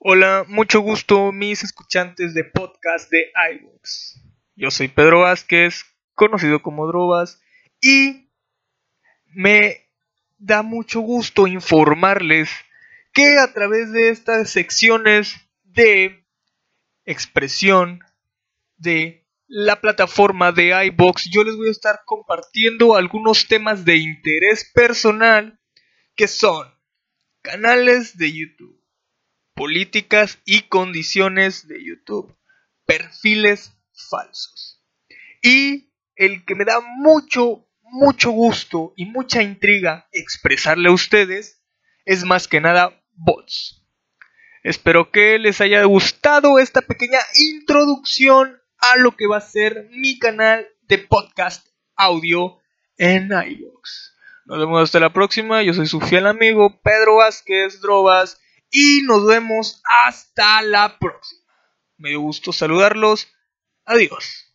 Hola, mucho gusto mis escuchantes de podcast de iVoox. Yo soy Pedro Vázquez, conocido como Drobas, y me da mucho gusto informarles que a través de estas secciones de expresión de la plataforma de iBox yo les voy a estar compartiendo algunos temas de interés personal que son canales de YouTube, políticas y condiciones de YouTube, perfiles falsos. Y el que me da mucho, mucho gusto y mucha intriga expresarle a ustedes es más que nada bots. Espero que les haya gustado esta pequeña introducción a lo que va a ser mi canal de podcast audio en iVoox. Nos vemos hasta la próxima. Yo soy su fiel amigo Pedro Vázquez Drobas y nos vemos hasta la próxima. Me dio gusto saludarlos. Adiós.